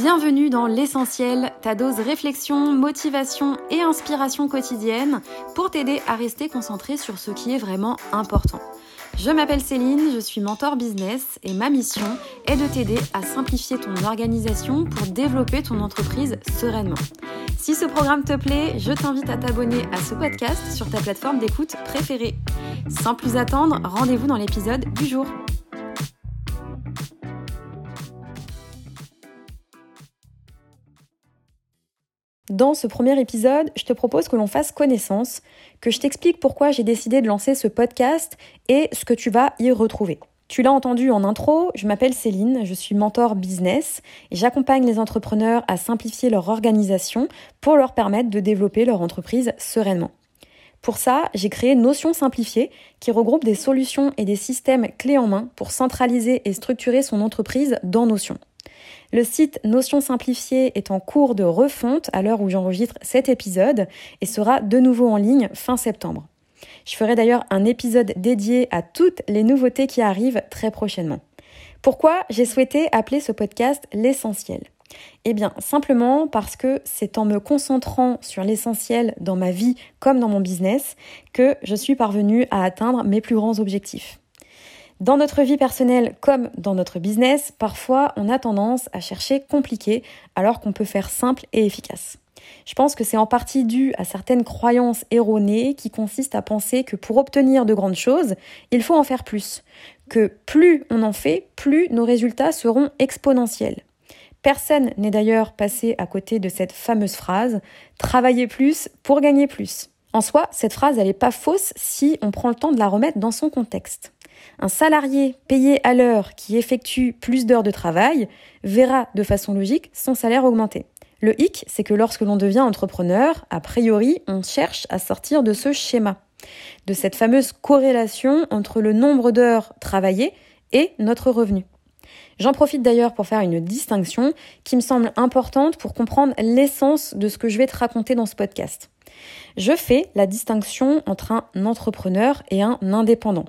Bienvenue dans l'essentiel, ta dose réflexion, motivation et inspiration quotidienne pour t'aider à rester concentré sur ce qui est vraiment important. Je m'appelle Céline, je suis mentor business et ma mission est de t'aider à simplifier ton organisation pour développer ton entreprise sereinement. Si ce programme te plaît, je t'invite à t'abonner à ce podcast sur ta plateforme d'écoute préférée. Sans plus attendre, rendez-vous dans l'épisode du jour. Dans ce premier épisode, je te propose que l'on fasse connaissance, que je t'explique pourquoi j'ai décidé de lancer ce podcast et ce que tu vas y retrouver. Tu l'as entendu en intro, je m'appelle Céline, je suis mentor business et j'accompagne les entrepreneurs à simplifier leur organisation pour leur permettre de développer leur entreprise sereinement. Pour ça, j'ai créé Notion Simplifiée qui regroupe des solutions et des systèmes clés en main pour centraliser et structurer son entreprise dans Notion. Le site Notion Simplifiée est en cours de refonte à l'heure où j'enregistre cet épisode et sera de nouveau en ligne fin septembre. Je ferai d'ailleurs un épisode dédié à toutes les nouveautés qui arrivent très prochainement. Pourquoi j'ai souhaité appeler ce podcast l'essentiel? Eh bien, simplement parce que c'est en me concentrant sur l'essentiel dans ma vie comme dans mon business que je suis parvenue à atteindre mes plus grands objectifs. Dans notre vie personnelle comme dans notre business, parfois on a tendance à chercher compliqué alors qu'on peut faire simple et efficace. Je pense que c'est en partie dû à certaines croyances erronées qui consistent à penser que pour obtenir de grandes choses, il faut en faire plus, que plus on en fait, plus nos résultats seront exponentiels. Personne n'est d'ailleurs passé à côté de cette fameuse phrase travailler plus pour gagner plus. En soi, cette phrase, elle n'est pas fausse si on prend le temps de la remettre dans son contexte. Un salarié payé à l'heure qui effectue plus d'heures de travail verra de façon logique son salaire augmenter. Le hic, c'est que lorsque l'on devient entrepreneur, a priori, on cherche à sortir de ce schéma, de cette fameuse corrélation entre le nombre d'heures travaillées et notre revenu. J'en profite d'ailleurs pour faire une distinction qui me semble importante pour comprendre l'essence de ce que je vais te raconter dans ce podcast. Je fais la distinction entre un entrepreneur et un indépendant.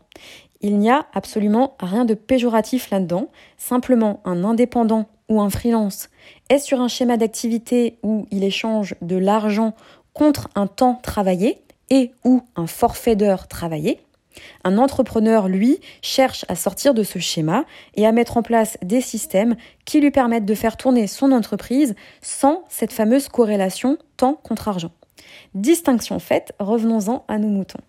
Il n'y a absolument rien de péjoratif là-dedans. Simplement, un indépendant ou un freelance est sur un schéma d'activité où il échange de l'argent contre un temps travaillé et ou un forfait d'heures travaillées. Un entrepreneur, lui, cherche à sortir de ce schéma et à mettre en place des systèmes qui lui permettent de faire tourner son entreprise sans cette fameuse corrélation temps contre argent. Distinction faite, revenons-en à nos moutons.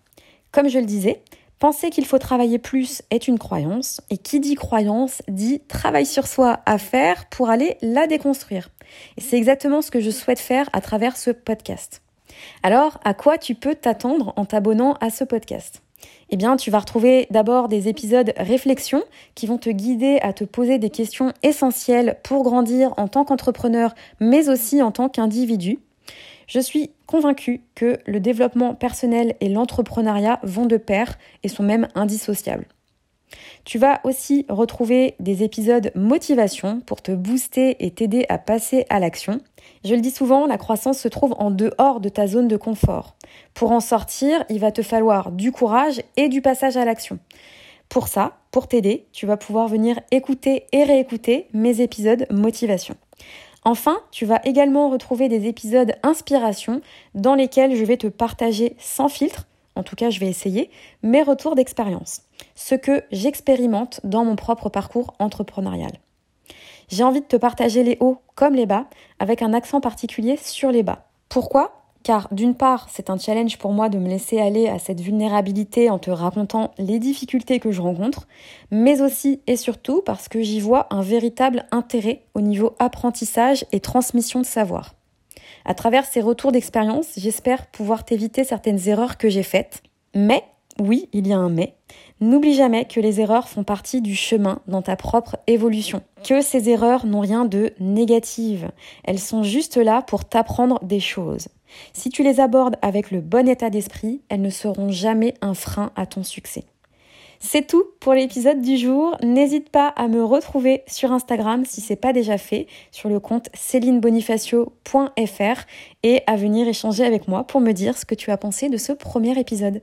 Comme je le disais, Penser qu'il faut travailler plus est une croyance, et qui dit croyance dit travail sur soi à faire pour aller la déconstruire. Et c'est exactement ce que je souhaite faire à travers ce podcast. Alors, à quoi tu peux t'attendre en t'abonnant à ce podcast? Eh bien, tu vas retrouver d'abord des épisodes réflexion qui vont te guider à te poser des questions essentielles pour grandir en tant qu'entrepreneur, mais aussi en tant qu'individu. Je suis convaincue que le développement personnel et l'entrepreneuriat vont de pair et sont même indissociables. Tu vas aussi retrouver des épisodes motivation pour te booster et t'aider à passer à l'action. Je le dis souvent, la croissance se trouve en dehors de ta zone de confort. Pour en sortir, il va te falloir du courage et du passage à l'action. Pour ça, pour t'aider, tu vas pouvoir venir écouter et réécouter mes épisodes motivation. Enfin, tu vas également retrouver des épisodes inspiration dans lesquels je vais te partager sans filtre, en tout cas je vais essayer, mes retours d'expérience, ce que j'expérimente dans mon propre parcours entrepreneurial. J'ai envie de te partager les hauts comme les bas, avec un accent particulier sur les bas. Pourquoi? Car d'une part, c'est un challenge pour moi de me laisser aller à cette vulnérabilité en te racontant les difficultés que je rencontre, mais aussi et surtout parce que j'y vois un véritable intérêt au niveau apprentissage et transmission de savoir. À travers ces retours d'expérience, j'espère pouvoir t'éviter certaines erreurs que j'ai faites, mais oui, il y a un mais. N'oublie jamais que les erreurs font partie du chemin dans ta propre évolution, que ces erreurs n'ont rien de négatif, elles sont juste là pour t'apprendre des choses. Si tu les abordes avec le bon état d'esprit, elles ne seront jamais un frein à ton succès. C'est tout pour l'épisode du jour. N'hésite pas à me retrouver sur Instagram si c'est pas déjà fait, sur le compte célinebonifacio.fr et à venir échanger avec moi pour me dire ce que tu as pensé de ce premier épisode.